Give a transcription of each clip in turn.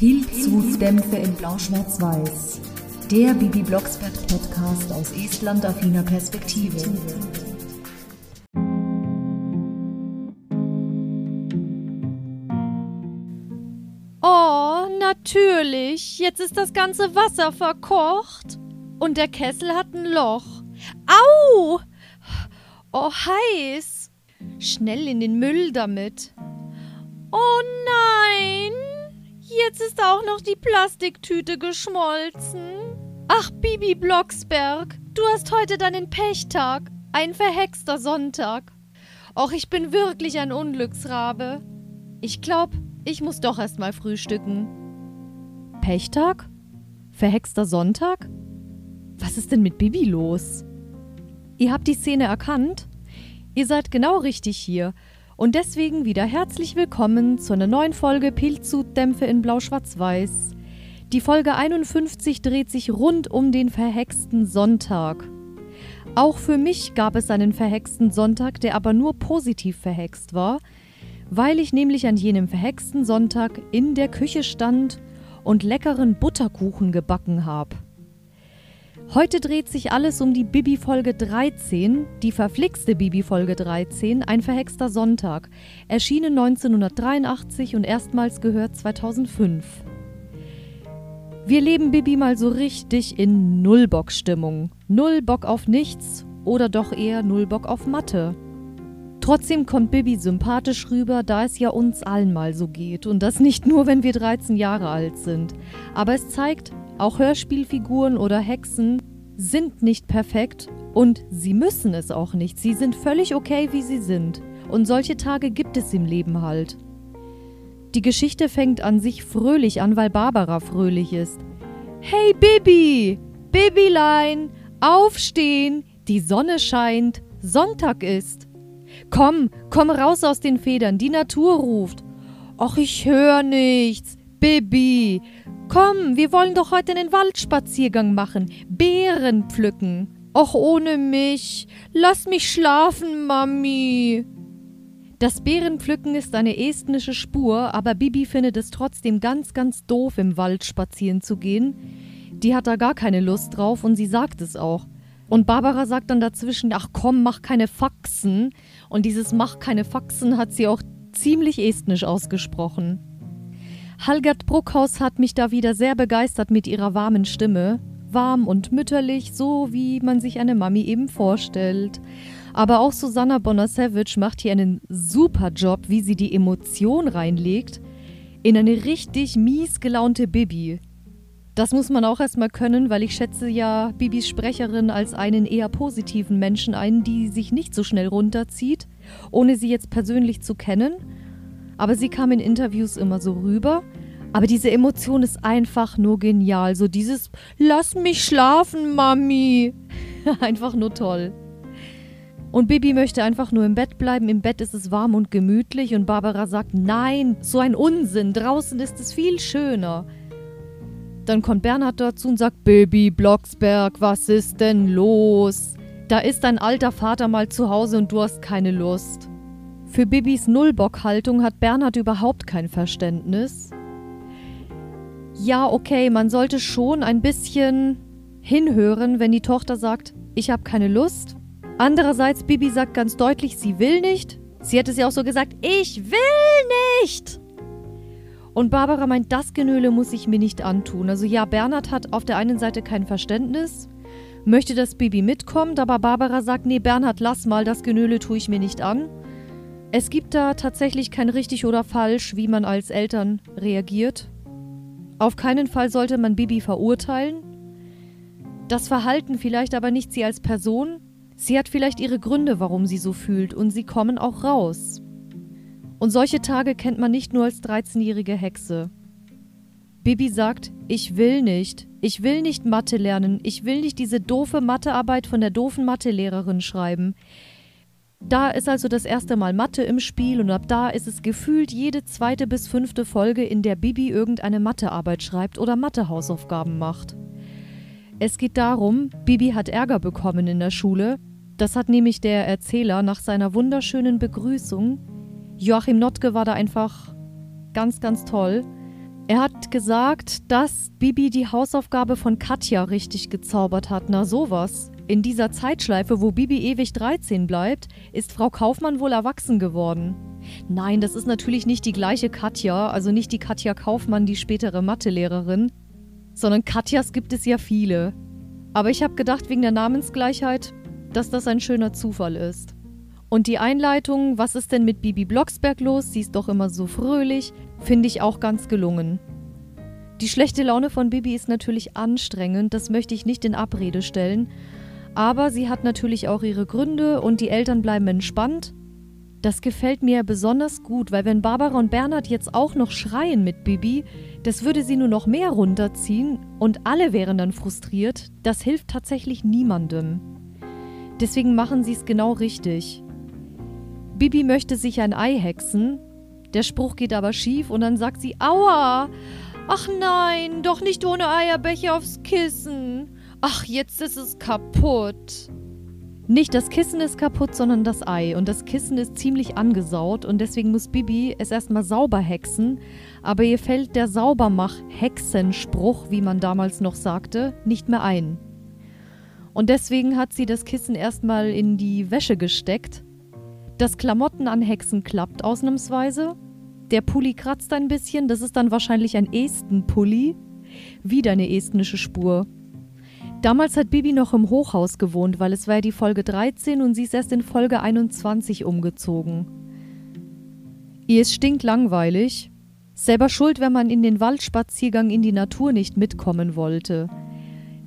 Pilzhutdämpfe in Blau-Schwarz-Weiß. Der Bibi Blocksberg Podcast aus Estland-affiner Perspektive. Oh, natürlich. Jetzt ist das ganze Wasser verkocht. Und der Kessel hat ein Loch. Au! Oh, heiß. Schnell in den Müll damit. Oh nein! Jetzt ist auch noch die Plastiktüte geschmolzen. Ach, Bibi Blocksberg, du hast heute deinen Pechtag. Ein verhexter Sonntag. Och, ich bin wirklich ein Unglücksrabe. Ich glaub, ich muss doch erst mal frühstücken. Pechtag? Verhexter Sonntag? Was ist denn mit Bibi los? Ihr habt die Szene erkannt? Ihr seid genau richtig hier. Und deswegen wieder herzlich willkommen zu einer neuen Folge Pilzhutdämpfe in Blau-Schwarz-Weiß. Die Folge 51 dreht sich rund um den verhexten Sonntag. Auch für mich gab es einen verhexten Sonntag, der aber nur positiv verhext war, weil ich nämlich an jenem verhexten Sonntag in der Küche stand und leckeren Butterkuchen gebacken habe. Heute dreht sich alles um die Bibi-Folge 13, die verflixte Bibi-Folge 13, ein verhexter Sonntag, erschienen 1983 und erstmals gehört 2005. Wir leben Bibi mal so richtig in Nullbock-Stimmung. Null Bock auf nichts oder doch eher Null Bock auf Mathe. Trotzdem kommt Bibi sympathisch rüber, da es ja uns allen mal so geht. Und das nicht nur, wenn wir 13 Jahre alt sind. Aber es zeigt, auch Hörspielfiguren oder Hexen sind nicht perfekt und sie müssen es auch nicht. Sie sind völlig okay, wie sie sind. Und solche Tage gibt es im Leben halt. Die Geschichte fängt an sich fröhlich an, weil Barbara fröhlich ist. Hey Bibi! Bibilein! Aufstehen! Die Sonne scheint! Sonntag ist! Komm, komm raus aus den Federn, die Natur ruft. Och, ich hör nichts. Bibi, Komm, wir wollen doch heute einen Waldspaziergang machen. Beeren pflücken. Och, ohne mich. Lass mich schlafen, Mami. Das Beerenpflücken ist eine estnische Spur, aber Bibi findet es trotzdem ganz, ganz doof, im Wald spazieren zu gehen. Die hat da gar keine Lust drauf und sie sagt es auch. Und Barbara sagt dann dazwischen, ach komm, mach keine Faxen. Und dieses mach keine Faxen hat sie auch ziemlich estnisch ausgesprochen. Halgert Bruckhaus hat mich da wieder sehr begeistert mit ihrer warmen Stimme. Warm und mütterlich, so wie man sich eine Mami eben vorstellt. Aber auch Susanna Bonner-Savage macht hier einen super Job, wie sie die Emotion reinlegt in eine richtig mies gelaunte Bibi. Das muss man auch erstmal können, weil ich schätze ja Bibis Sprecherin als einen eher positiven Menschen ein, die sich nicht so schnell runterzieht, ohne sie jetzt persönlich zu kennen aber sie kam in Interviews immer so rüber. Aber diese Emotion ist einfach nur genial. So dieses Lass mich schlafen, Mami. einfach nur toll. Und Bibi möchte einfach nur im Bett bleiben. Im Bett ist es warm und gemütlich. Und Barbara sagt, nein, so ein Unsinn. Draußen ist es viel schöner. Dann kommt Bernhard dazu und sagt, Baby Blocksberg, was ist denn los? Da ist dein alter Vater mal zu Hause und du hast keine Lust. Für Bibis Nullbock-Haltung hat Bernhard überhaupt kein Verständnis. Ja, okay, man sollte schon ein bisschen hinhören, wenn die Tochter sagt, ich habe keine Lust. Andererseits, Bibi sagt ganz deutlich, sie will nicht. Sie hat es ja auch so gesagt, ich will nicht. Und Barbara meint, das Genöle muss ich mir nicht antun. Also ja, Bernhard hat auf der einen Seite kein Verständnis, möchte, dass Bibi mitkommt, aber Barbara sagt, nee, Bernhard, lass mal, das Genöle tue ich mir nicht an. Es gibt da tatsächlich kein richtig oder falsch, wie man als Eltern reagiert. Auf keinen Fall sollte man Bibi verurteilen. Das Verhalten vielleicht aber nicht sie als Person. Sie hat vielleicht ihre Gründe, warum sie so fühlt, und sie kommen auch raus. Und solche Tage kennt man nicht nur als 13-jährige Hexe. Bibi sagt, ich will nicht. Ich will nicht Mathe lernen. Ich will nicht diese doofe Mathearbeit von der doofen Mathelehrerin schreiben. Da ist also das erste Mal Mathe im Spiel und ab da ist es gefühlt jede zweite bis fünfte Folge, in der Bibi irgendeine Mathearbeit schreibt oder Mathehausaufgaben macht. Es geht darum, Bibi hat Ärger bekommen in der Schule. Das hat nämlich der Erzähler nach seiner wunderschönen Begrüßung. Joachim Notke war da einfach ganz, ganz toll. Er hat gesagt, dass Bibi die Hausaufgabe von Katja richtig gezaubert hat. Na sowas. In dieser Zeitschleife, wo Bibi ewig 13 bleibt, ist Frau Kaufmann wohl erwachsen geworden. Nein, das ist natürlich nicht die gleiche Katja, also nicht die Katja Kaufmann, die spätere Mathelehrerin, sondern Katjas gibt es ja viele. Aber ich habe gedacht, wegen der Namensgleichheit, dass das ein schöner Zufall ist. Und die Einleitung, was ist denn mit Bibi Blocksberg los? Sie ist doch immer so fröhlich, finde ich auch ganz gelungen. Die schlechte Laune von Bibi ist natürlich anstrengend, das möchte ich nicht in Abrede stellen. Aber sie hat natürlich auch ihre Gründe und die Eltern bleiben entspannt. Das gefällt mir besonders gut, weil wenn Barbara und Bernhard jetzt auch noch schreien mit Bibi, das würde sie nur noch mehr runterziehen und alle wären dann frustriert. Das hilft tatsächlich niemandem. Deswegen machen sie es genau richtig. Bibi möchte sich ein Ei hexen. Der Spruch geht aber schief und dann sagt sie: Aua! Ach nein, doch nicht ohne Eierbecher aufs Kissen. Ach, jetzt ist es kaputt. Nicht das Kissen ist kaputt, sondern das Ei. Und das Kissen ist ziemlich angesaut und deswegen muss Bibi es erstmal sauber hexen. Aber ihr fällt der Saubermach-Hexenspruch, wie man damals noch sagte, nicht mehr ein. Und deswegen hat sie das Kissen erstmal in die Wäsche gesteckt. Das Klamotten an Hexen klappt ausnahmsweise. Der Pulli kratzt ein bisschen, das ist dann wahrscheinlich ein Esten-Pulli. Wieder eine estnische Spur. Damals hat Bibi noch im Hochhaus gewohnt, weil es war ja die Folge 13 und sie ist erst in Folge 21 umgezogen. Ihr ist stinklangweilig. Selber schuld, wenn man in den Waldspaziergang in die Natur nicht mitkommen wollte.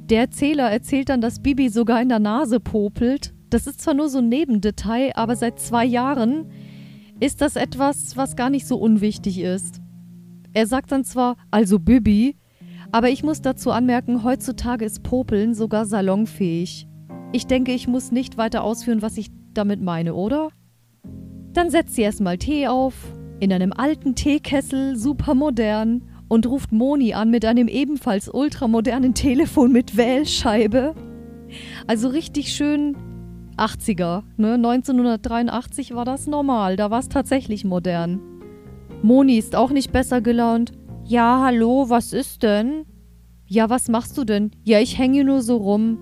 Der Erzähler erzählt dann, dass Bibi sogar in der Nase popelt. Das ist zwar nur so ein Nebendetail, aber seit zwei Jahren ist das etwas, was gar nicht so unwichtig ist. Er sagt dann zwar, also Bibi, aber ich muss dazu anmerken, heutzutage ist Popeln sogar salonfähig. Ich denke, ich muss nicht weiter ausführen, was ich damit meine, oder? Dann setzt sie erstmal Tee auf, in einem alten Teekessel, super modern, und ruft Moni an mit einem ebenfalls ultramodernen Telefon mit Wählscheibe. Also richtig schön 80er, ne? 1983 war das normal, da war es tatsächlich modern. Moni ist auch nicht besser gelaunt. Ja, hallo, was ist denn? Ja, was machst du denn? Ja, ich hänge nur so rum.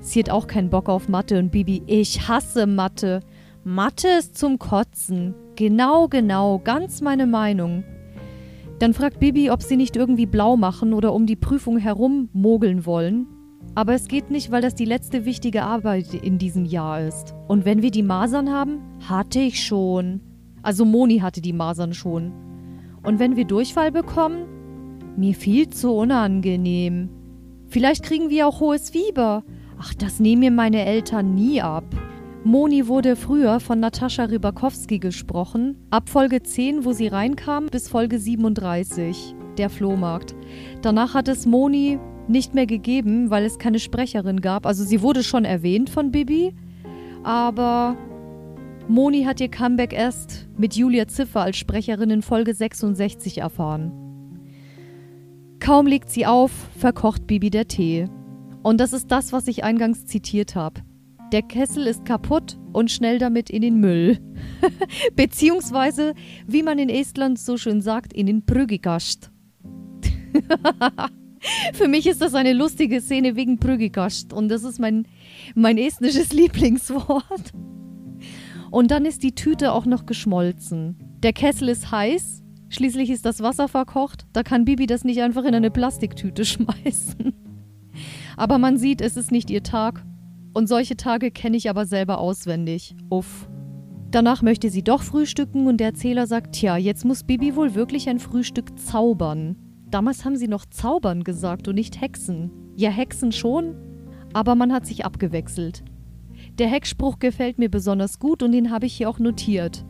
Sie hat auch keinen Bock auf Mathe und Bibi, ich hasse Mathe. Mathe ist zum Kotzen. Genau, genau, ganz meine Meinung. Dann fragt Bibi, ob sie nicht irgendwie blau machen oder um die Prüfung herum mogeln wollen. Aber es geht nicht, weil das die letzte wichtige Arbeit in diesem Jahr ist. Und wenn wir die Masern haben, hatte ich schon. Also Moni hatte die Masern schon. Und wenn wir Durchfall bekommen? Mir viel zu unangenehm. Vielleicht kriegen wir auch hohes Fieber. Ach, das nehmen mir meine Eltern nie ab. Moni wurde früher von Natascha Rybakowski gesprochen, ab Folge 10, wo sie reinkam, bis Folge 37, der Flohmarkt. Danach hat es Moni nicht mehr gegeben, weil es keine Sprecherin gab. Also sie wurde schon erwähnt von Bibi, aber Moni hat ihr Comeback erst mit Julia Ziffer als Sprecherin in Folge 66 erfahren. Kaum legt sie auf, verkocht Bibi der Tee. Und das ist das, was ich eingangs zitiert habe. Der Kessel ist kaputt und schnell damit in den Müll. Beziehungsweise, wie man in Estland so schön sagt, in den Prügikast. Für mich ist das eine lustige Szene wegen Prügikast und das ist mein, mein estnisches Lieblingswort. Und dann ist die Tüte auch noch geschmolzen. Der Kessel ist heiß, schließlich ist das Wasser verkocht, da kann Bibi das nicht einfach in eine Plastiktüte schmeißen. Aber man sieht, es ist nicht ihr Tag. Und solche Tage kenne ich aber selber auswendig. Uff. Danach möchte sie doch frühstücken und der Erzähler sagt, tja, jetzt muss Bibi wohl wirklich ein Frühstück zaubern. Damals haben sie noch zaubern gesagt und nicht hexen. Ja, hexen schon, aber man hat sich abgewechselt. Der Heckspruch gefällt mir besonders gut und den habe ich hier auch notiert.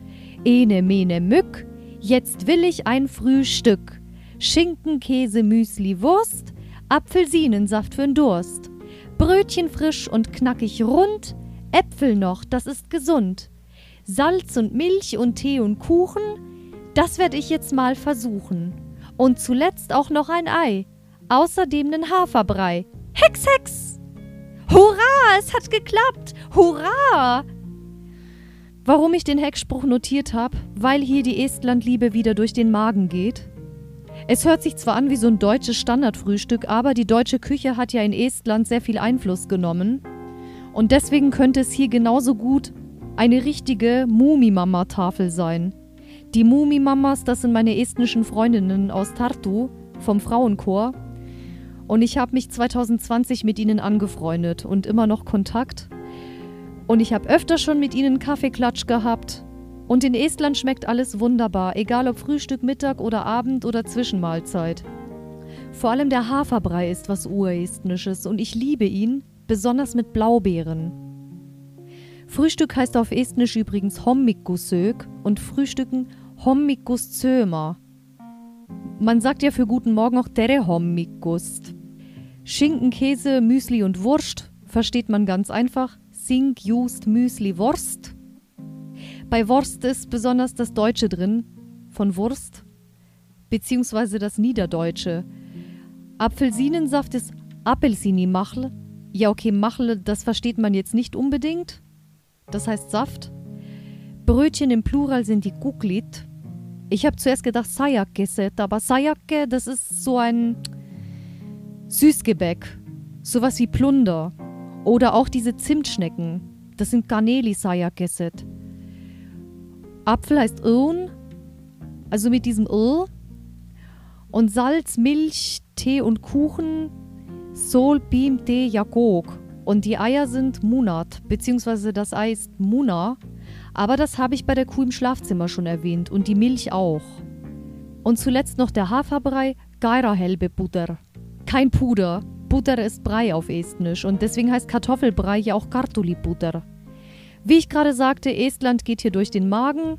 Ene mene mück, jetzt will ich ein Frühstück. Schinken, Käse, Müsli, Wurst, Apfelsinensaft für'n Durst. Brötchen frisch und knackig rund, Äpfel noch, das ist gesund. Salz und Milch und Tee und Kuchen, das werde ich jetzt mal versuchen. Und zuletzt auch noch ein Ei, außerdem nen Haferbrei. Hex, Hex! Es hat geklappt! Hurra! Warum ich den Heckspruch notiert habe? Weil hier die Estlandliebe wieder durch den Magen geht. Es hört sich zwar an wie so ein deutsches Standardfrühstück, aber die deutsche Küche hat ja in Estland sehr viel Einfluss genommen. Und deswegen könnte es hier genauso gut eine richtige Mumimama-Tafel sein. Die Mumimamas, das sind meine estnischen Freundinnen aus Tartu vom Frauenchor. Und ich habe mich 2020 mit ihnen angefreundet und immer noch Kontakt. Und ich habe öfter schon mit ihnen Kaffeeklatsch gehabt. Und in Estland schmeckt alles wunderbar, egal ob Frühstück, Mittag oder Abend oder Zwischenmahlzeit. Vor allem der Haferbrei ist was Urestnisches und ich liebe ihn, besonders mit Blaubeeren. Frühstück heißt auf Estnisch übrigens Hommikussök und Frühstücken Hommikuszömer. Man sagt ja für guten Morgen auch Tere Hommikust. Schinken, Käse, Müsli und Wurst versteht man ganz einfach. Sink, Just, Müsli, Wurst. Bei Wurst ist besonders das Deutsche drin, von Wurst, beziehungsweise das Niederdeutsche. Apfelsinensaft ist Apelsini-Machl. Ja, okay, Machl, das versteht man jetzt nicht unbedingt. Das heißt Saft. Brötchen im Plural sind die Kuklit. Ich habe zuerst gedacht Sayakkeset, aber Sayake, das ist so ein Süßgebäck. Sowas wie Plunder. Oder auch diese Zimtschnecken. Das sind Garneli Sayakkeset. Apfel heißt Irn, also mit diesem Ir. Und Salz, Milch, Tee und Kuchen, Sol, Bim, Tee, Jagog. Und die Eier sind Munat, beziehungsweise das Ei ist Muna. Aber das habe ich bei der Kuh im Schlafzimmer schon erwähnt und die Milch auch. Und zuletzt noch der Haferbrei, Gaira Helbe Butter. Kein Puder. Butter ist Brei auf Estnisch und deswegen heißt Kartoffelbrei ja auch Kartuli Butter. Wie ich gerade sagte, Estland geht hier durch den Magen.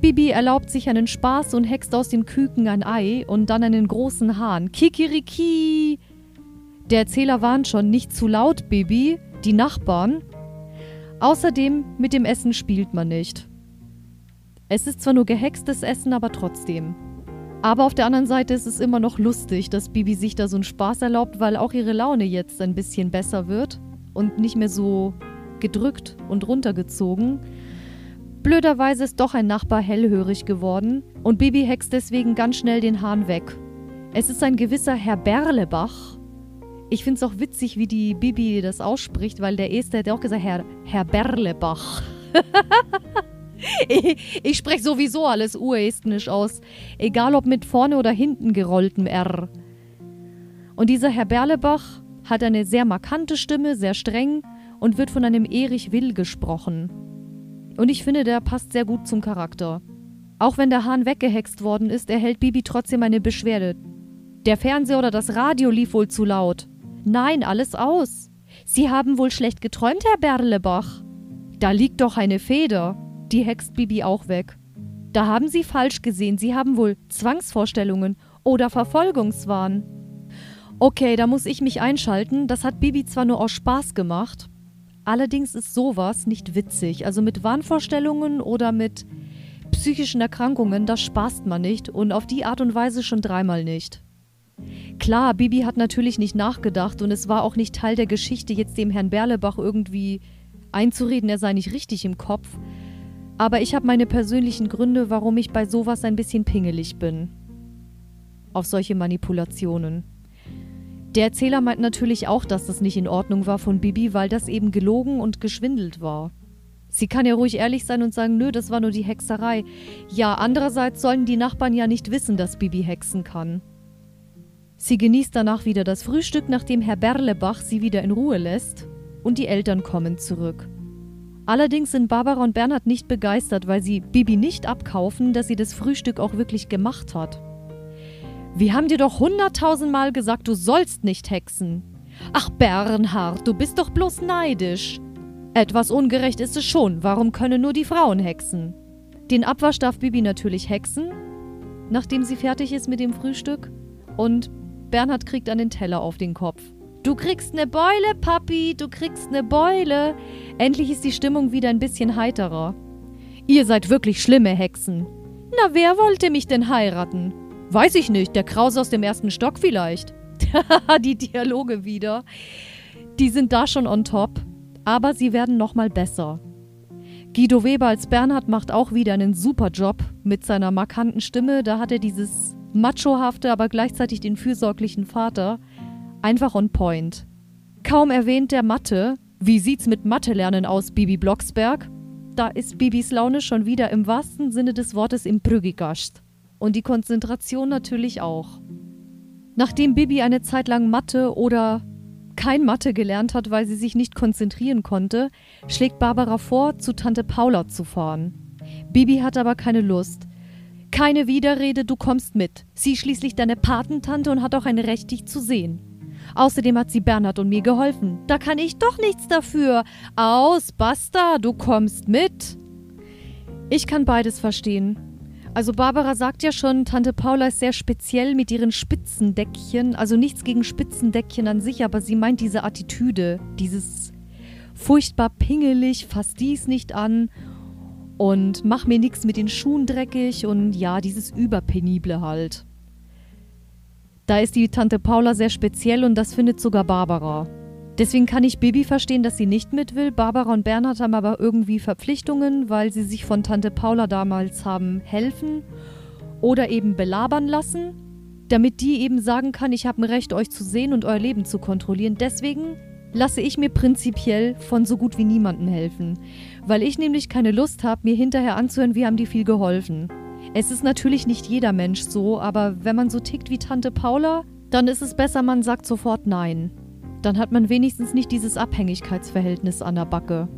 Bibi erlaubt sich einen Spaß und hext aus dem Küken ein Ei und dann einen großen Hahn. Kikiriki! Der Erzähler warnt schon, nicht zu laut, Bibi, die Nachbarn. Außerdem, mit dem Essen spielt man nicht. Es ist zwar nur gehextes Essen, aber trotzdem. Aber auf der anderen Seite ist es immer noch lustig, dass Bibi sich da so einen Spaß erlaubt, weil auch ihre Laune jetzt ein bisschen besser wird und nicht mehr so gedrückt und runtergezogen. Blöderweise ist doch ein Nachbar hellhörig geworden und Bibi hext deswegen ganz schnell den Hahn weg. Es ist ein gewisser Herr Berlebach. Ich finde es auch witzig, wie die Bibi das ausspricht, weil der Esther hat auch gesagt, Herr, Herr Berlebach. ich, ich spreche sowieso alles urestnisch aus, egal ob mit vorne oder hinten gerolltem R. Und dieser Herr Berlebach hat eine sehr markante Stimme, sehr streng und wird von einem Erich Will gesprochen. Und ich finde, der passt sehr gut zum Charakter. Auch wenn der Hahn weggehext worden ist, erhält Bibi trotzdem eine Beschwerde. Der Fernseher oder das Radio lief wohl zu laut. Nein, alles aus. Sie haben wohl schlecht geträumt, Herr Berlebach. Da liegt doch eine Feder. Die hext Bibi auch weg. Da haben Sie falsch gesehen. Sie haben wohl Zwangsvorstellungen oder Verfolgungswahn. Okay, da muss ich mich einschalten. Das hat Bibi zwar nur aus Spaß gemacht, Allerdings ist sowas nicht witzig. Also mit Wahnvorstellungen oder mit psychischen Erkrankungen, das spaßt man nicht und auf die Art und Weise schon dreimal nicht. Klar, Bibi hat natürlich nicht nachgedacht und es war auch nicht Teil der Geschichte, jetzt dem Herrn Berlebach irgendwie einzureden, er sei nicht richtig im Kopf. Aber ich habe meine persönlichen Gründe, warum ich bei sowas ein bisschen pingelig bin. Auf solche Manipulationen. Der Erzähler meint natürlich auch, dass das nicht in Ordnung war von Bibi, weil das eben gelogen und geschwindelt war. Sie kann ja ruhig ehrlich sein und sagen, nö, das war nur die Hexerei. Ja, andererseits sollen die Nachbarn ja nicht wissen, dass Bibi hexen kann. Sie genießt danach wieder das Frühstück, nachdem Herr Berlebach sie wieder in Ruhe lässt, und die Eltern kommen zurück. Allerdings sind Barbara und Bernhard nicht begeistert, weil sie Bibi nicht abkaufen, dass sie das Frühstück auch wirklich gemacht hat. Wir haben dir doch hunderttausendmal gesagt, du sollst nicht hexen. Ach, Bernhard, du bist doch bloß neidisch. Etwas ungerecht ist es schon, warum können nur die Frauen hexen? Den Abwasch darf Bibi natürlich hexen, nachdem sie fertig ist mit dem Frühstück. Und Bernhard kriegt einen Teller auf den Kopf. Du kriegst ne Beule, Papi, du kriegst ne Beule. Endlich ist die Stimmung wieder ein bisschen heiterer. Ihr seid wirklich schlimme Hexen. Na, wer wollte mich denn heiraten? Weiß ich nicht, der Krause aus dem ersten Stock vielleicht. die Dialoge wieder. Die sind da schon on top, aber sie werden nochmal besser. Guido Weber als Bernhard macht auch wieder einen super Job mit seiner markanten Stimme. Da hat er dieses machohafte, aber gleichzeitig den fürsorglichen Vater, einfach on point. Kaum erwähnt der Mathe. Wie sieht's mit Mathe-Lernen aus, Bibi Blocksberg? Da ist Bibis Laune schon wieder im wahrsten Sinne des Wortes im Prügigast. Und die Konzentration natürlich auch. Nachdem Bibi eine Zeit lang Mathe oder kein Mathe gelernt hat, weil sie sich nicht konzentrieren konnte, schlägt Barbara vor, zu Tante Paula zu fahren. Bibi hat aber keine Lust. Keine Widerrede, du kommst mit. Sie ist schließlich deine Patentante und hat auch ein Recht, dich zu sehen. Außerdem hat sie Bernhard und mir geholfen. Da kann ich doch nichts dafür. Aus, basta, du kommst mit. Ich kann beides verstehen. Also Barbara sagt ja schon, Tante Paula ist sehr speziell mit ihren Spitzendeckchen. Also nichts gegen Spitzendeckchen an sich, aber sie meint diese Attitüde, dieses furchtbar pingelig, fass dies nicht an und mach mir nichts mit den Schuhen dreckig und ja, dieses Überpenible halt. Da ist die Tante Paula sehr speziell und das findet sogar Barbara. Deswegen kann ich Bibi verstehen, dass sie nicht mit will. Barbara und Bernhard haben aber irgendwie Verpflichtungen, weil sie sich von Tante Paula damals haben helfen oder eben belabern lassen, damit die eben sagen kann, ich habe ein Recht, euch zu sehen und euer Leben zu kontrollieren. Deswegen lasse ich mir prinzipiell von so gut wie niemandem helfen, weil ich nämlich keine Lust habe, mir hinterher anzuhören, wie haben die viel geholfen. Es ist natürlich nicht jeder Mensch so, aber wenn man so tickt wie Tante Paula, dann ist es besser, man sagt sofort Nein. Dann hat man wenigstens nicht dieses Abhängigkeitsverhältnis an der Backe.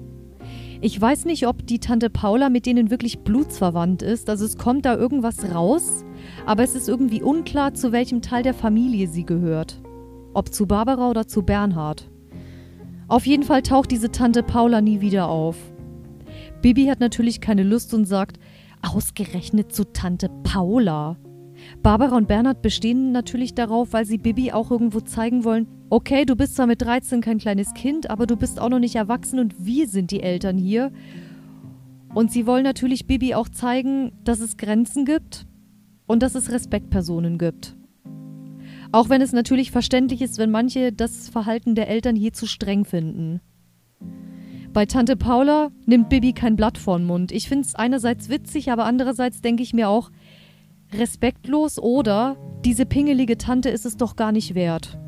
Ich weiß nicht, ob die Tante Paula mit denen wirklich blutsverwandt ist, also es kommt da irgendwas raus, aber es ist irgendwie unklar, zu welchem Teil der Familie sie gehört. Ob zu Barbara oder zu Bernhard. Auf jeden Fall taucht diese Tante Paula nie wieder auf. Bibi hat natürlich keine Lust und sagt, ausgerechnet zu Tante Paula. Barbara und Bernhard bestehen natürlich darauf, weil sie Bibi auch irgendwo zeigen wollen, okay, du bist zwar mit 13 kein kleines Kind, aber du bist auch noch nicht erwachsen und wir sind die Eltern hier. Und sie wollen natürlich Bibi auch zeigen, dass es Grenzen gibt und dass es Respektpersonen gibt. Auch wenn es natürlich verständlich ist, wenn manche das Verhalten der Eltern hier zu streng finden. Bei Tante Paula nimmt Bibi kein Blatt vor den Mund. Ich finde es einerseits witzig, aber andererseits denke ich mir auch respektlos oder diese pingelige Tante ist es doch gar nicht wert.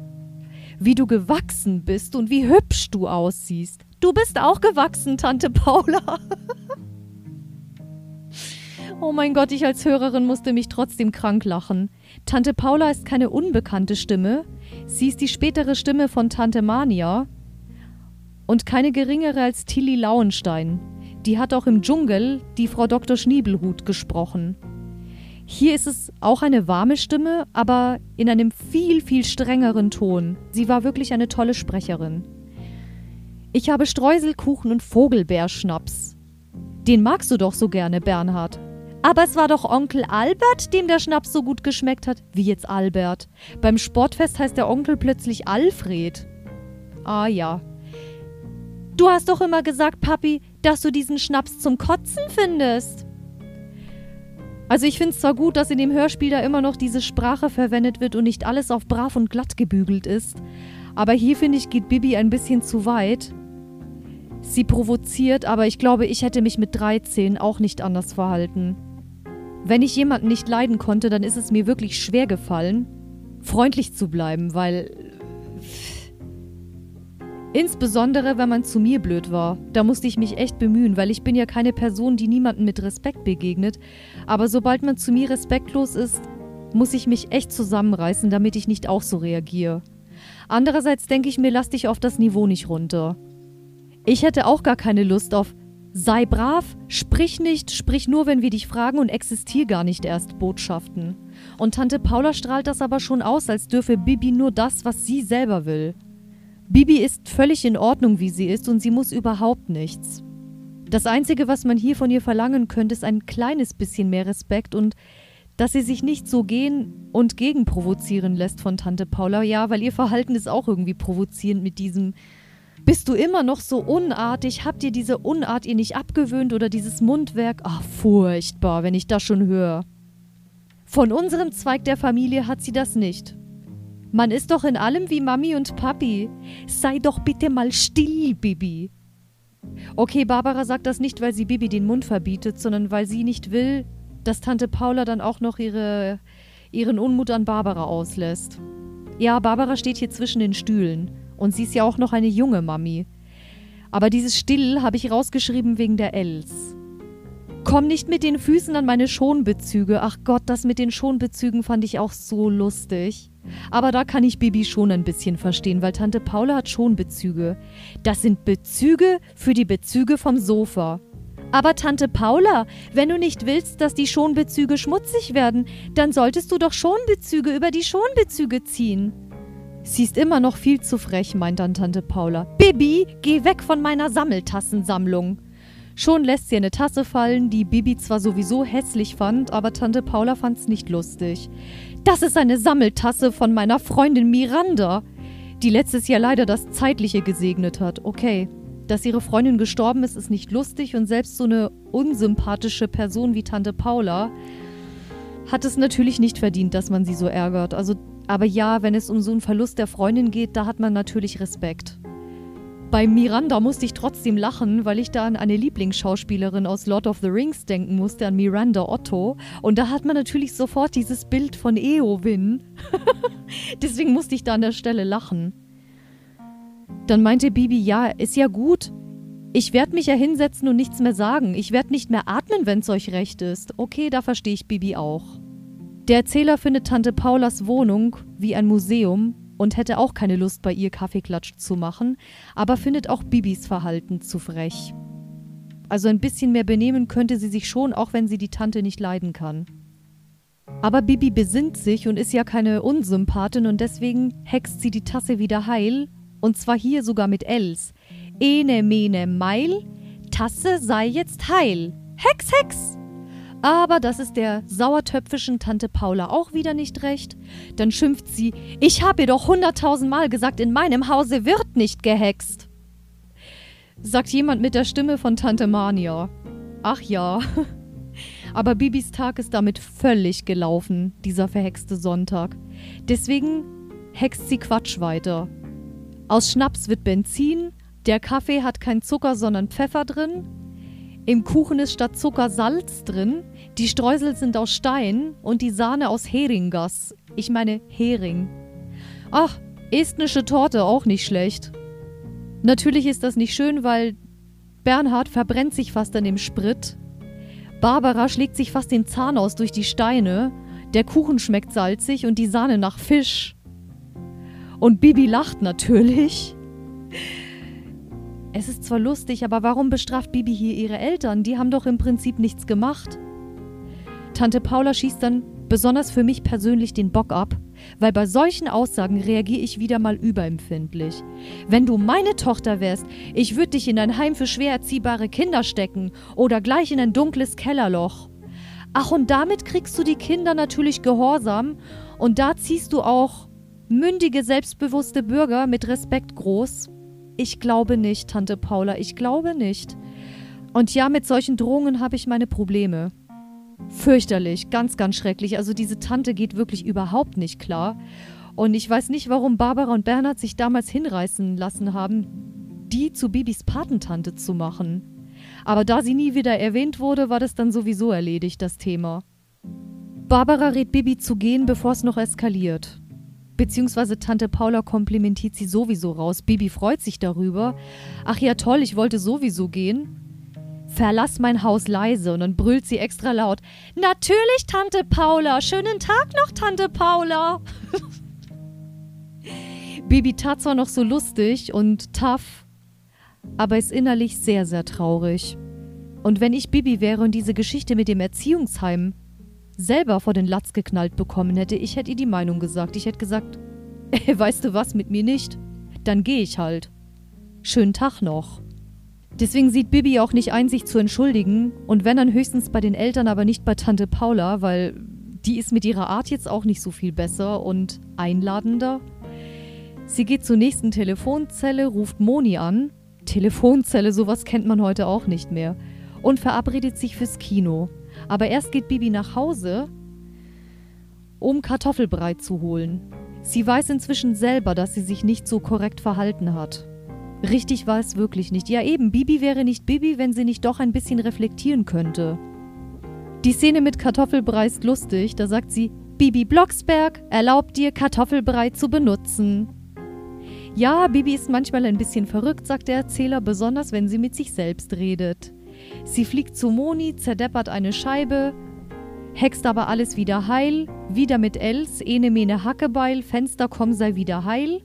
Wie du gewachsen bist und wie hübsch du aussiehst. Du bist auch gewachsen, Tante Paula. oh mein Gott, ich als Hörerin musste mich trotzdem krank lachen. Tante Paula ist keine unbekannte Stimme. Sie ist die spätere Stimme von Tante Mania. Und keine geringere als Tilly Lauenstein. Die hat auch im Dschungel die Frau Dr. Schniebelhut gesprochen. Hier ist es auch eine warme Stimme, aber in einem viel, viel strengeren Ton. Sie war wirklich eine tolle Sprecherin. Ich habe Streuselkuchen und Vogelbeerschnaps. Den magst du doch so gerne, Bernhard. Aber es war doch Onkel Albert, dem der Schnaps so gut geschmeckt hat. Wie jetzt Albert? Beim Sportfest heißt der Onkel plötzlich Alfred. Ah ja. Du hast doch immer gesagt, Papi, dass du diesen Schnaps zum Kotzen findest. Also ich finde es zwar gut, dass in dem Hörspiel da immer noch diese Sprache verwendet wird und nicht alles auf brav und glatt gebügelt ist, aber hier finde ich, geht Bibi ein bisschen zu weit. Sie provoziert, aber ich glaube, ich hätte mich mit 13 auch nicht anders verhalten. Wenn ich jemanden nicht leiden konnte, dann ist es mir wirklich schwer gefallen, freundlich zu bleiben, weil. Insbesondere, wenn man zu mir blöd war. Da musste ich mich echt bemühen, weil ich bin ja keine Person, die niemandem mit Respekt begegnet. Aber sobald man zu mir respektlos ist, muss ich mich echt zusammenreißen, damit ich nicht auch so reagiere. Andererseits denke ich mir, lass dich auf das Niveau nicht runter. Ich hätte auch gar keine Lust auf Sei brav, sprich nicht, sprich nur, wenn wir dich fragen und existier gar nicht erst Botschaften. Und Tante Paula strahlt das aber schon aus, als dürfe Bibi nur das, was sie selber will. Bibi ist völlig in Ordnung, wie sie ist, und sie muss überhaupt nichts. Das Einzige, was man hier von ihr verlangen könnte, ist ein kleines bisschen mehr Respekt und dass sie sich nicht so gehen und gegenprovozieren lässt von Tante Paula. Ja, weil ihr Verhalten ist auch irgendwie provozierend mit diesem bist du immer noch so unartig? Habt ihr diese Unart ihr nicht abgewöhnt oder dieses Mundwerk? Ach, furchtbar, wenn ich das schon höre. Von unserem Zweig der Familie hat sie das nicht. Man ist doch in allem wie Mami und Papi. Sei doch bitte mal still, Bibi. Okay, Barbara sagt das nicht, weil sie Bibi den Mund verbietet, sondern weil sie nicht will, dass Tante Paula dann auch noch ihre, ihren Unmut an Barbara auslässt. Ja, Barbara steht hier zwischen den Stühlen und sie ist ja auch noch eine junge Mami. Aber dieses Still habe ich rausgeschrieben wegen der Els. Komm nicht mit den Füßen an meine Schonbezüge. Ach Gott, das mit den Schonbezügen fand ich auch so lustig. Aber da kann ich Bibi schon ein bisschen verstehen, weil Tante Paula hat Schonbezüge. Das sind Bezüge für die Bezüge vom Sofa. Aber Tante Paula, wenn du nicht willst, dass die Schonbezüge schmutzig werden, dann solltest du doch Schonbezüge über die Schonbezüge ziehen. Sie ist immer noch viel zu frech, meint dann Tante Paula. Bibi, geh weg von meiner Sammeltassensammlung. Schon lässt sie eine Tasse fallen, die Bibi zwar sowieso hässlich fand, aber Tante Paula fand's nicht lustig. Das ist eine Sammeltasse von meiner Freundin Miranda, die letztes Jahr leider das Zeitliche gesegnet hat. Okay, dass ihre Freundin gestorben ist, ist nicht lustig und selbst so eine unsympathische Person wie Tante Paula hat es natürlich nicht verdient, dass man sie so ärgert. Also, aber ja, wenn es um so einen Verlust der Freundin geht, da hat man natürlich Respekt. Bei Miranda musste ich trotzdem lachen, weil ich da an eine Lieblingsschauspielerin aus Lord of the Rings denken musste, an Miranda Otto. Und da hat man natürlich sofort dieses Bild von Eowyn. Deswegen musste ich da an der Stelle lachen. Dann meinte Bibi, ja, ist ja gut. Ich werde mich ja hinsetzen und nichts mehr sagen. Ich werde nicht mehr atmen, wenn's euch recht ist. Okay, da verstehe ich Bibi auch. Der Erzähler findet Tante Paulas Wohnung wie ein Museum und hätte auch keine Lust, bei ihr Kaffeeklatsch zu machen, aber findet auch Bibis Verhalten zu frech. Also ein bisschen mehr benehmen könnte sie sich schon, auch wenn sie die Tante nicht leiden kann. Aber Bibi besinnt sich und ist ja keine Unsympathin und deswegen hext sie die Tasse wieder heil und zwar hier sogar mit Els. Ene mene meil, Tasse sei jetzt heil. Hex, Hex! Aber das ist der sauertöpfischen Tante Paula auch wieder nicht recht. Dann schimpft sie, ich habe ihr doch hunderttausendmal gesagt, in meinem Hause wird nicht gehext. Sagt jemand mit der Stimme von Tante Mania. Ach ja. Aber Bibis Tag ist damit völlig gelaufen, dieser verhexte Sonntag. Deswegen hext sie Quatsch weiter. Aus Schnaps wird Benzin, der Kaffee hat kein Zucker, sondern Pfeffer drin. Im Kuchen ist statt Zucker Salz drin. Die Streusel sind aus Stein und die Sahne aus Heringgas. Ich meine Hering. Ach, estnische Torte auch nicht schlecht. Natürlich ist das nicht schön, weil Bernhard verbrennt sich fast an dem Sprit. Barbara schlägt sich fast den Zahn aus durch die Steine. Der Kuchen schmeckt salzig und die Sahne nach Fisch. Und Bibi lacht natürlich. Es ist zwar lustig, aber warum bestraft Bibi hier ihre Eltern? Die haben doch im Prinzip nichts gemacht. Tante Paula schießt dann besonders für mich persönlich den Bock ab, weil bei solchen Aussagen reagiere ich wieder mal überempfindlich. Wenn du meine Tochter wärst, ich würde dich in ein Heim für schwer erziehbare Kinder stecken oder gleich in ein dunkles Kellerloch. Ach, und damit kriegst du die Kinder natürlich gehorsam und da ziehst du auch Mündige, selbstbewusste Bürger mit Respekt groß? Ich glaube nicht, Tante Paula, ich glaube nicht. Und ja, mit solchen Drohungen habe ich meine Probleme. Fürchterlich, ganz, ganz schrecklich. Also diese Tante geht wirklich überhaupt nicht klar. Und ich weiß nicht, warum Barbara und Bernhard sich damals hinreißen lassen haben, die zu Bibis Patentante zu machen. Aber da sie nie wieder erwähnt wurde, war das dann sowieso erledigt, das Thema. Barbara rät Bibi zu gehen, bevor es noch eskaliert. Beziehungsweise Tante Paula komplimentiert sie sowieso raus. Bibi freut sich darüber. Ach ja, toll, ich wollte sowieso gehen. Verlass mein Haus leise und dann brüllt sie extra laut. Natürlich, Tante Paula. Schönen Tag noch, Tante Paula. Bibi tat zwar noch so lustig und tough, aber ist innerlich sehr, sehr traurig. Und wenn ich Bibi wäre und diese Geschichte mit dem Erziehungsheim selber vor den Latz geknallt bekommen hätte, ich hätte ihr die Meinung gesagt. Ich hätte gesagt, ey, weißt du was, mit mir nicht. Dann gehe ich halt. Schönen Tag noch. Deswegen sieht Bibi auch nicht ein, sich zu entschuldigen. Und wenn dann höchstens bei den Eltern, aber nicht bei Tante Paula, weil die ist mit ihrer Art jetzt auch nicht so viel besser und einladender. Sie geht zur nächsten Telefonzelle, ruft Moni an. Telefonzelle, sowas kennt man heute auch nicht mehr. Und verabredet sich fürs Kino. Aber erst geht Bibi nach Hause, um Kartoffelbrei zu holen. Sie weiß inzwischen selber, dass sie sich nicht so korrekt verhalten hat. Richtig war es wirklich nicht. Ja eben, Bibi wäre nicht Bibi, wenn sie nicht doch ein bisschen reflektieren könnte. Die Szene mit Kartoffelbrei ist lustig. Da sagt sie, Bibi Blocksberg erlaubt dir, Kartoffelbrei zu benutzen. Ja, Bibi ist manchmal ein bisschen verrückt, sagt der Erzähler, besonders wenn sie mit sich selbst redet. Sie fliegt zu Moni, zerdeppert eine Scheibe, hext aber alles wieder heil, wieder mit Els, ene mene Hackebeil, Fenster komm sei wieder heil.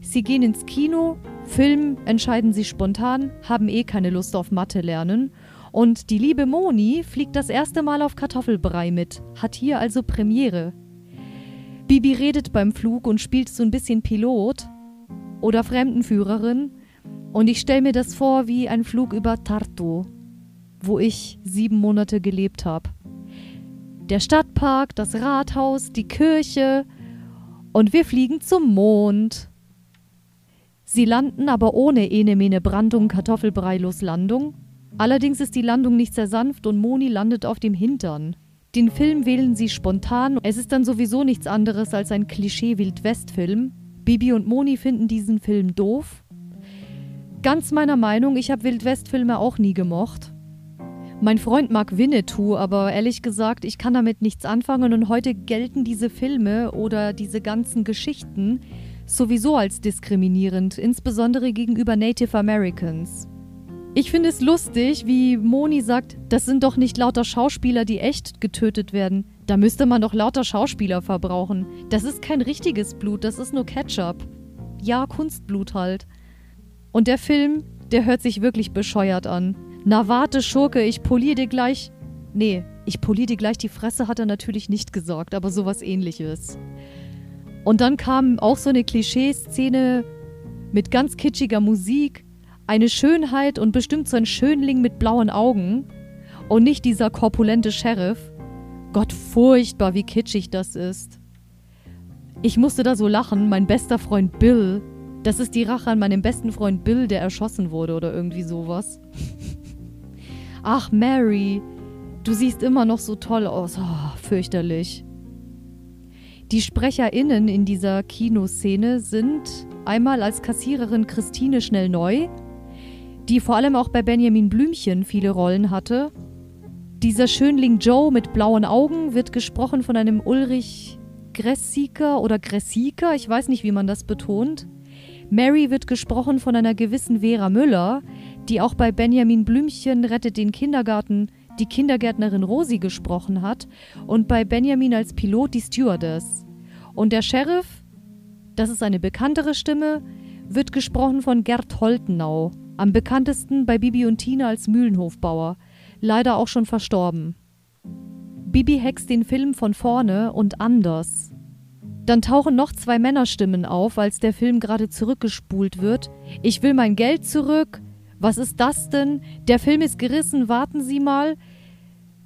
Sie gehen ins Kino, Film entscheiden sie spontan, haben eh keine Lust auf Mathe lernen. Und die liebe Moni fliegt das erste Mal auf Kartoffelbrei mit, hat hier also Premiere. Bibi redet beim Flug und spielt so ein bisschen Pilot oder Fremdenführerin. Und ich stelle mir das vor wie ein Flug über Tartu, wo ich sieben Monate gelebt habe. Der Stadtpark, das Rathaus, die Kirche und wir fliegen zum Mond. Sie landen aber ohne Enemene Brandung Kartoffelbreilos Landung. Allerdings ist die Landung nicht sehr sanft und Moni landet auf dem Hintern. Den Film wählen sie spontan. Es ist dann sowieso nichts anderes als ein Klischee-Wildwest-Film. Bibi und Moni finden diesen Film doof. Ganz meiner Meinung, ich habe Wildwest-Filme auch nie gemocht. Mein Freund mag Winnetou, aber ehrlich gesagt, ich kann damit nichts anfangen und heute gelten diese Filme oder diese ganzen Geschichten sowieso als diskriminierend, insbesondere gegenüber Native Americans. Ich finde es lustig, wie Moni sagt, das sind doch nicht lauter Schauspieler, die echt getötet werden. Da müsste man doch lauter Schauspieler verbrauchen. Das ist kein richtiges Blut, das ist nur Ketchup. Ja, Kunstblut halt. Und der Film, der hört sich wirklich bescheuert an. Na warte, Schurke, ich poliere dir gleich. Nee, ich poliere dir gleich die Fresse, hat er natürlich nicht gesagt, aber sowas ähnliches. Und dann kam auch so eine Klischeeszene mit ganz kitschiger Musik, eine Schönheit und bestimmt so ein Schönling mit blauen Augen und nicht dieser korpulente Sheriff. Gott, furchtbar, wie kitschig das ist. Ich musste da so lachen, mein bester Freund Bill. Das ist die Rache an meinem besten Freund Bill, der erschossen wurde oder irgendwie sowas. Ach, Mary, du siehst immer noch so toll aus. Oh, fürchterlich. Die SprecherInnen in dieser Kinoszene sind einmal als Kassiererin Christine Schnell-Neu, die vor allem auch bei Benjamin Blümchen viele Rollen hatte. Dieser Schönling Joe mit blauen Augen wird gesprochen von einem Ulrich Gressiker oder Gressiker, ich weiß nicht, wie man das betont. Mary wird gesprochen von einer gewissen Vera Müller, die auch bei Benjamin Blümchen rettet den Kindergarten die Kindergärtnerin Rosi gesprochen hat und bei Benjamin als Pilot die Stewardess. Und der Sheriff, das ist eine bekanntere Stimme, wird gesprochen von Gerd Holtenau, am bekanntesten bei Bibi und Tina als Mühlenhofbauer, leider auch schon verstorben. Bibi hext den Film von vorne und anders. Dann tauchen noch zwei Männerstimmen auf, als der Film gerade zurückgespult wird. Ich will mein Geld zurück. Was ist das denn? Der Film ist gerissen, warten Sie mal.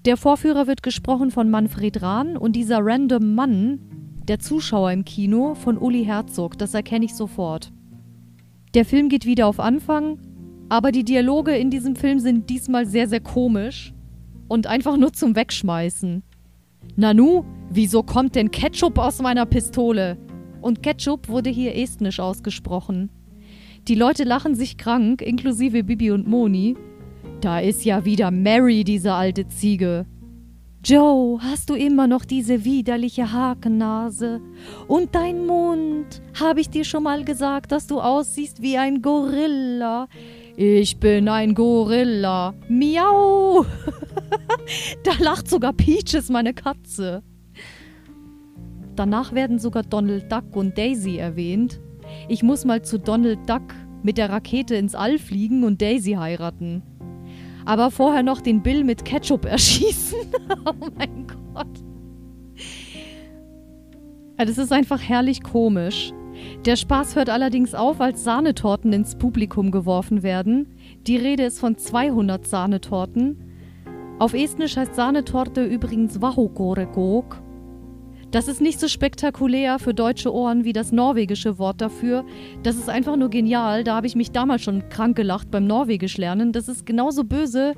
Der Vorführer wird gesprochen von Manfred Rahn und dieser random Mann, der Zuschauer im Kino, von Uli Herzog, das erkenne ich sofort. Der Film geht wieder auf Anfang, aber die Dialoge in diesem Film sind diesmal sehr, sehr komisch und einfach nur zum Wegschmeißen. Nanu, wieso kommt denn Ketchup aus meiner Pistole? Und Ketchup wurde hier estnisch ausgesprochen. Die Leute lachen sich krank, inklusive Bibi und Moni, da ist ja wieder Mary, diese alte Ziege. Joe, hast du immer noch diese widerliche Hakennase? Und dein Mund? Habe ich dir schon mal gesagt, dass du aussiehst wie ein Gorilla? Ich bin ein Gorilla. Miau! da lacht sogar Peaches, meine Katze. Danach werden sogar Donald Duck und Daisy erwähnt. Ich muss mal zu Donald Duck mit der Rakete ins All fliegen und Daisy heiraten aber vorher noch den Bill mit Ketchup erschießen. oh mein Gott. Das ist einfach herrlich komisch. Der Spaß hört allerdings auf, als Sahnetorten ins Publikum geworfen werden. Die Rede ist von 200 Sahnetorten. Auf Estnisch heißt Sahnetorte übrigens Vahukorekok das ist nicht so spektakulär für deutsche Ohren wie das norwegische Wort dafür. Das ist einfach nur genial. Da habe ich mich damals schon krank gelacht beim Norwegisch lernen. Das ist genauso böse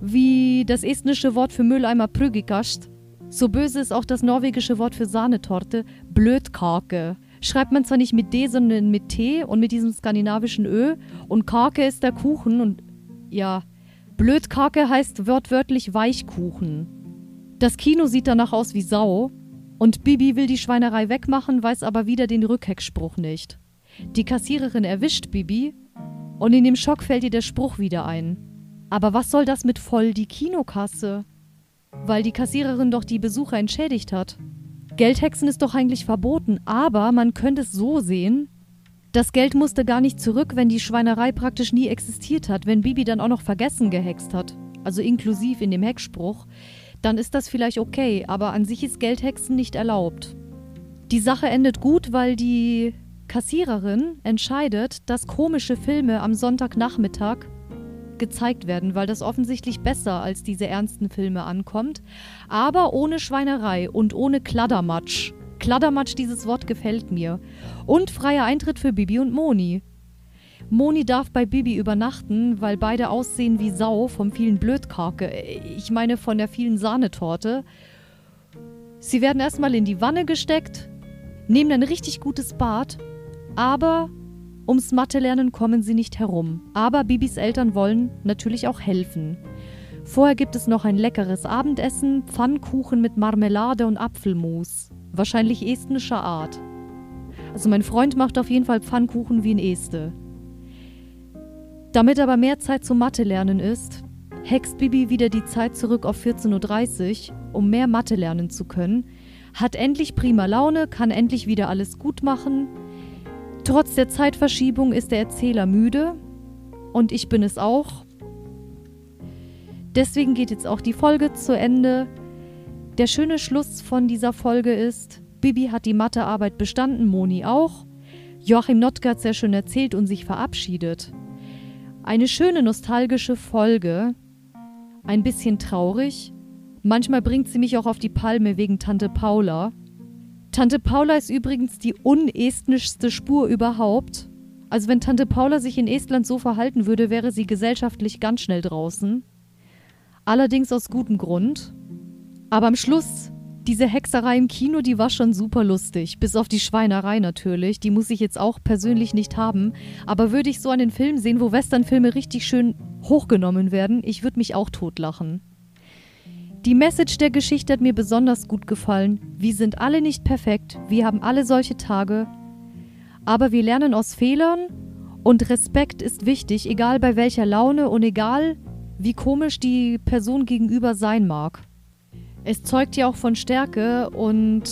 wie das estnische Wort für Mülleimer Prügikast. So böse ist auch das norwegische Wort für Sahnetorte, Blödkake. Schreibt man zwar nicht mit D, sondern mit T und mit diesem skandinavischen Ö. Und Kake ist der Kuchen und ja, Blödkake heißt wörtwörtlich Weichkuchen. Das Kino sieht danach aus wie Sau. Und Bibi will die Schweinerei wegmachen, weiß aber wieder den Rückheckspruch nicht. Die Kassiererin erwischt Bibi und in dem Schock fällt ihr der Spruch wieder ein. Aber was soll das mit voll die Kinokasse? Weil die Kassiererin doch die Besucher entschädigt hat. Geldhexen ist doch eigentlich verboten, aber man könnte es so sehen, das Geld musste gar nicht zurück, wenn die Schweinerei praktisch nie existiert hat, wenn Bibi dann auch noch vergessen gehext hat, also inklusiv in dem Hexspruch, dann ist das vielleicht okay, aber an sich ist Geldhexen nicht erlaubt. Die Sache endet gut, weil die Kassiererin entscheidet, dass komische Filme am Sonntagnachmittag gezeigt werden, weil das offensichtlich besser als diese ernsten Filme ankommt, aber ohne Schweinerei und ohne Kladdermatsch. Kladdermatsch, dieses Wort gefällt mir. Und freier Eintritt für Bibi und Moni. Moni darf bei Bibi übernachten, weil beide aussehen wie Sau vom vielen Blödkarke. Ich meine von der vielen Sahnetorte. Sie werden erstmal in die Wanne gesteckt, nehmen ein richtig gutes Bad, aber ums Mathe-Lernen kommen sie nicht herum. Aber Bibis Eltern wollen natürlich auch helfen. Vorher gibt es noch ein leckeres Abendessen, Pfannkuchen mit Marmelade und Apfelmus. Wahrscheinlich estnischer Art. Also mein Freund macht auf jeden Fall Pfannkuchen wie in Este. Damit aber mehr Zeit zum Mathe-Lernen ist, hext Bibi wieder die Zeit zurück auf 14.30 Uhr, um mehr Mathe lernen zu können, hat endlich prima Laune, kann endlich wieder alles gut machen. Trotz der Zeitverschiebung ist der Erzähler müde und ich bin es auch. Deswegen geht jetzt auch die Folge zu Ende. Der schöne Schluss von dieser Folge ist, Bibi hat die Mathearbeit bestanden, Moni auch. Joachim Notke hat sehr schön erzählt und sich verabschiedet. Eine schöne nostalgische Folge. Ein bisschen traurig. Manchmal bringt sie mich auch auf die Palme wegen Tante Paula. Tante Paula ist übrigens die unestnischste Spur überhaupt. Also wenn Tante Paula sich in Estland so verhalten würde, wäre sie gesellschaftlich ganz schnell draußen. Allerdings aus gutem Grund. Aber am Schluss diese Hexerei im Kino, die war schon super lustig. Bis auf die Schweinerei natürlich. Die muss ich jetzt auch persönlich nicht haben. Aber würde ich so einen Film sehen, wo Westernfilme richtig schön hochgenommen werden, ich würde mich auch totlachen. Die Message der Geschichte hat mir besonders gut gefallen. Wir sind alle nicht perfekt. Wir haben alle solche Tage. Aber wir lernen aus Fehlern. Und Respekt ist wichtig, egal bei welcher Laune und egal, wie komisch die Person gegenüber sein mag. Es zeugt ja auch von Stärke und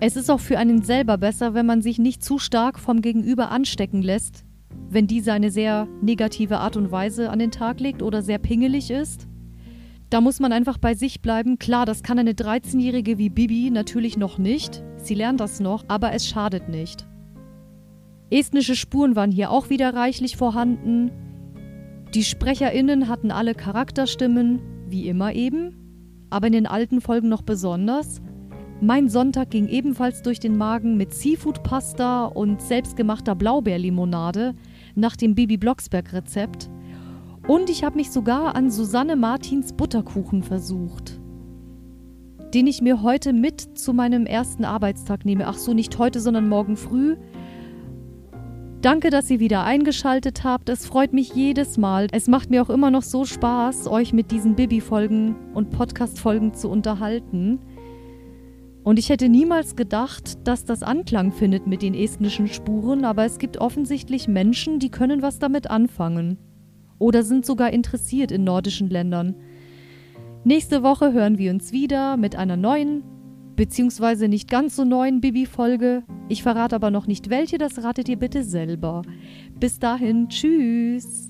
es ist auch für einen selber besser, wenn man sich nicht zu stark vom Gegenüber anstecken lässt, wenn dieser eine sehr negative Art und Weise an den Tag legt oder sehr pingelig ist. Da muss man einfach bei sich bleiben. Klar, das kann eine 13-Jährige wie Bibi natürlich noch nicht. Sie lernt das noch, aber es schadet nicht. Estnische Spuren waren hier auch wieder reichlich vorhanden. Die SprecherInnen hatten alle Charakterstimmen, wie immer eben aber in den alten Folgen noch besonders. Mein Sonntag ging ebenfalls durch den Magen mit Seafood-Pasta und selbstgemachter Blaubeerlimonade nach dem Bibi Blocksberg-Rezept. Und ich habe mich sogar an Susanne Martins Butterkuchen versucht, den ich mir heute mit zu meinem ersten Arbeitstag nehme. Ach so, nicht heute, sondern morgen früh. Danke, dass ihr wieder eingeschaltet habt. Es freut mich jedes Mal. Es macht mir auch immer noch so Spaß, euch mit diesen Bibi-Folgen und Podcast-Folgen zu unterhalten. Und ich hätte niemals gedacht, dass das Anklang findet mit den estnischen Spuren, aber es gibt offensichtlich Menschen, die können was damit anfangen. Oder sind sogar interessiert in nordischen Ländern. Nächste Woche hören wir uns wieder mit einer neuen beziehungsweise nicht ganz so neuen Bibi-Folge. Ich verrate aber noch nicht welche, das ratet ihr bitte selber. Bis dahin, tschüss!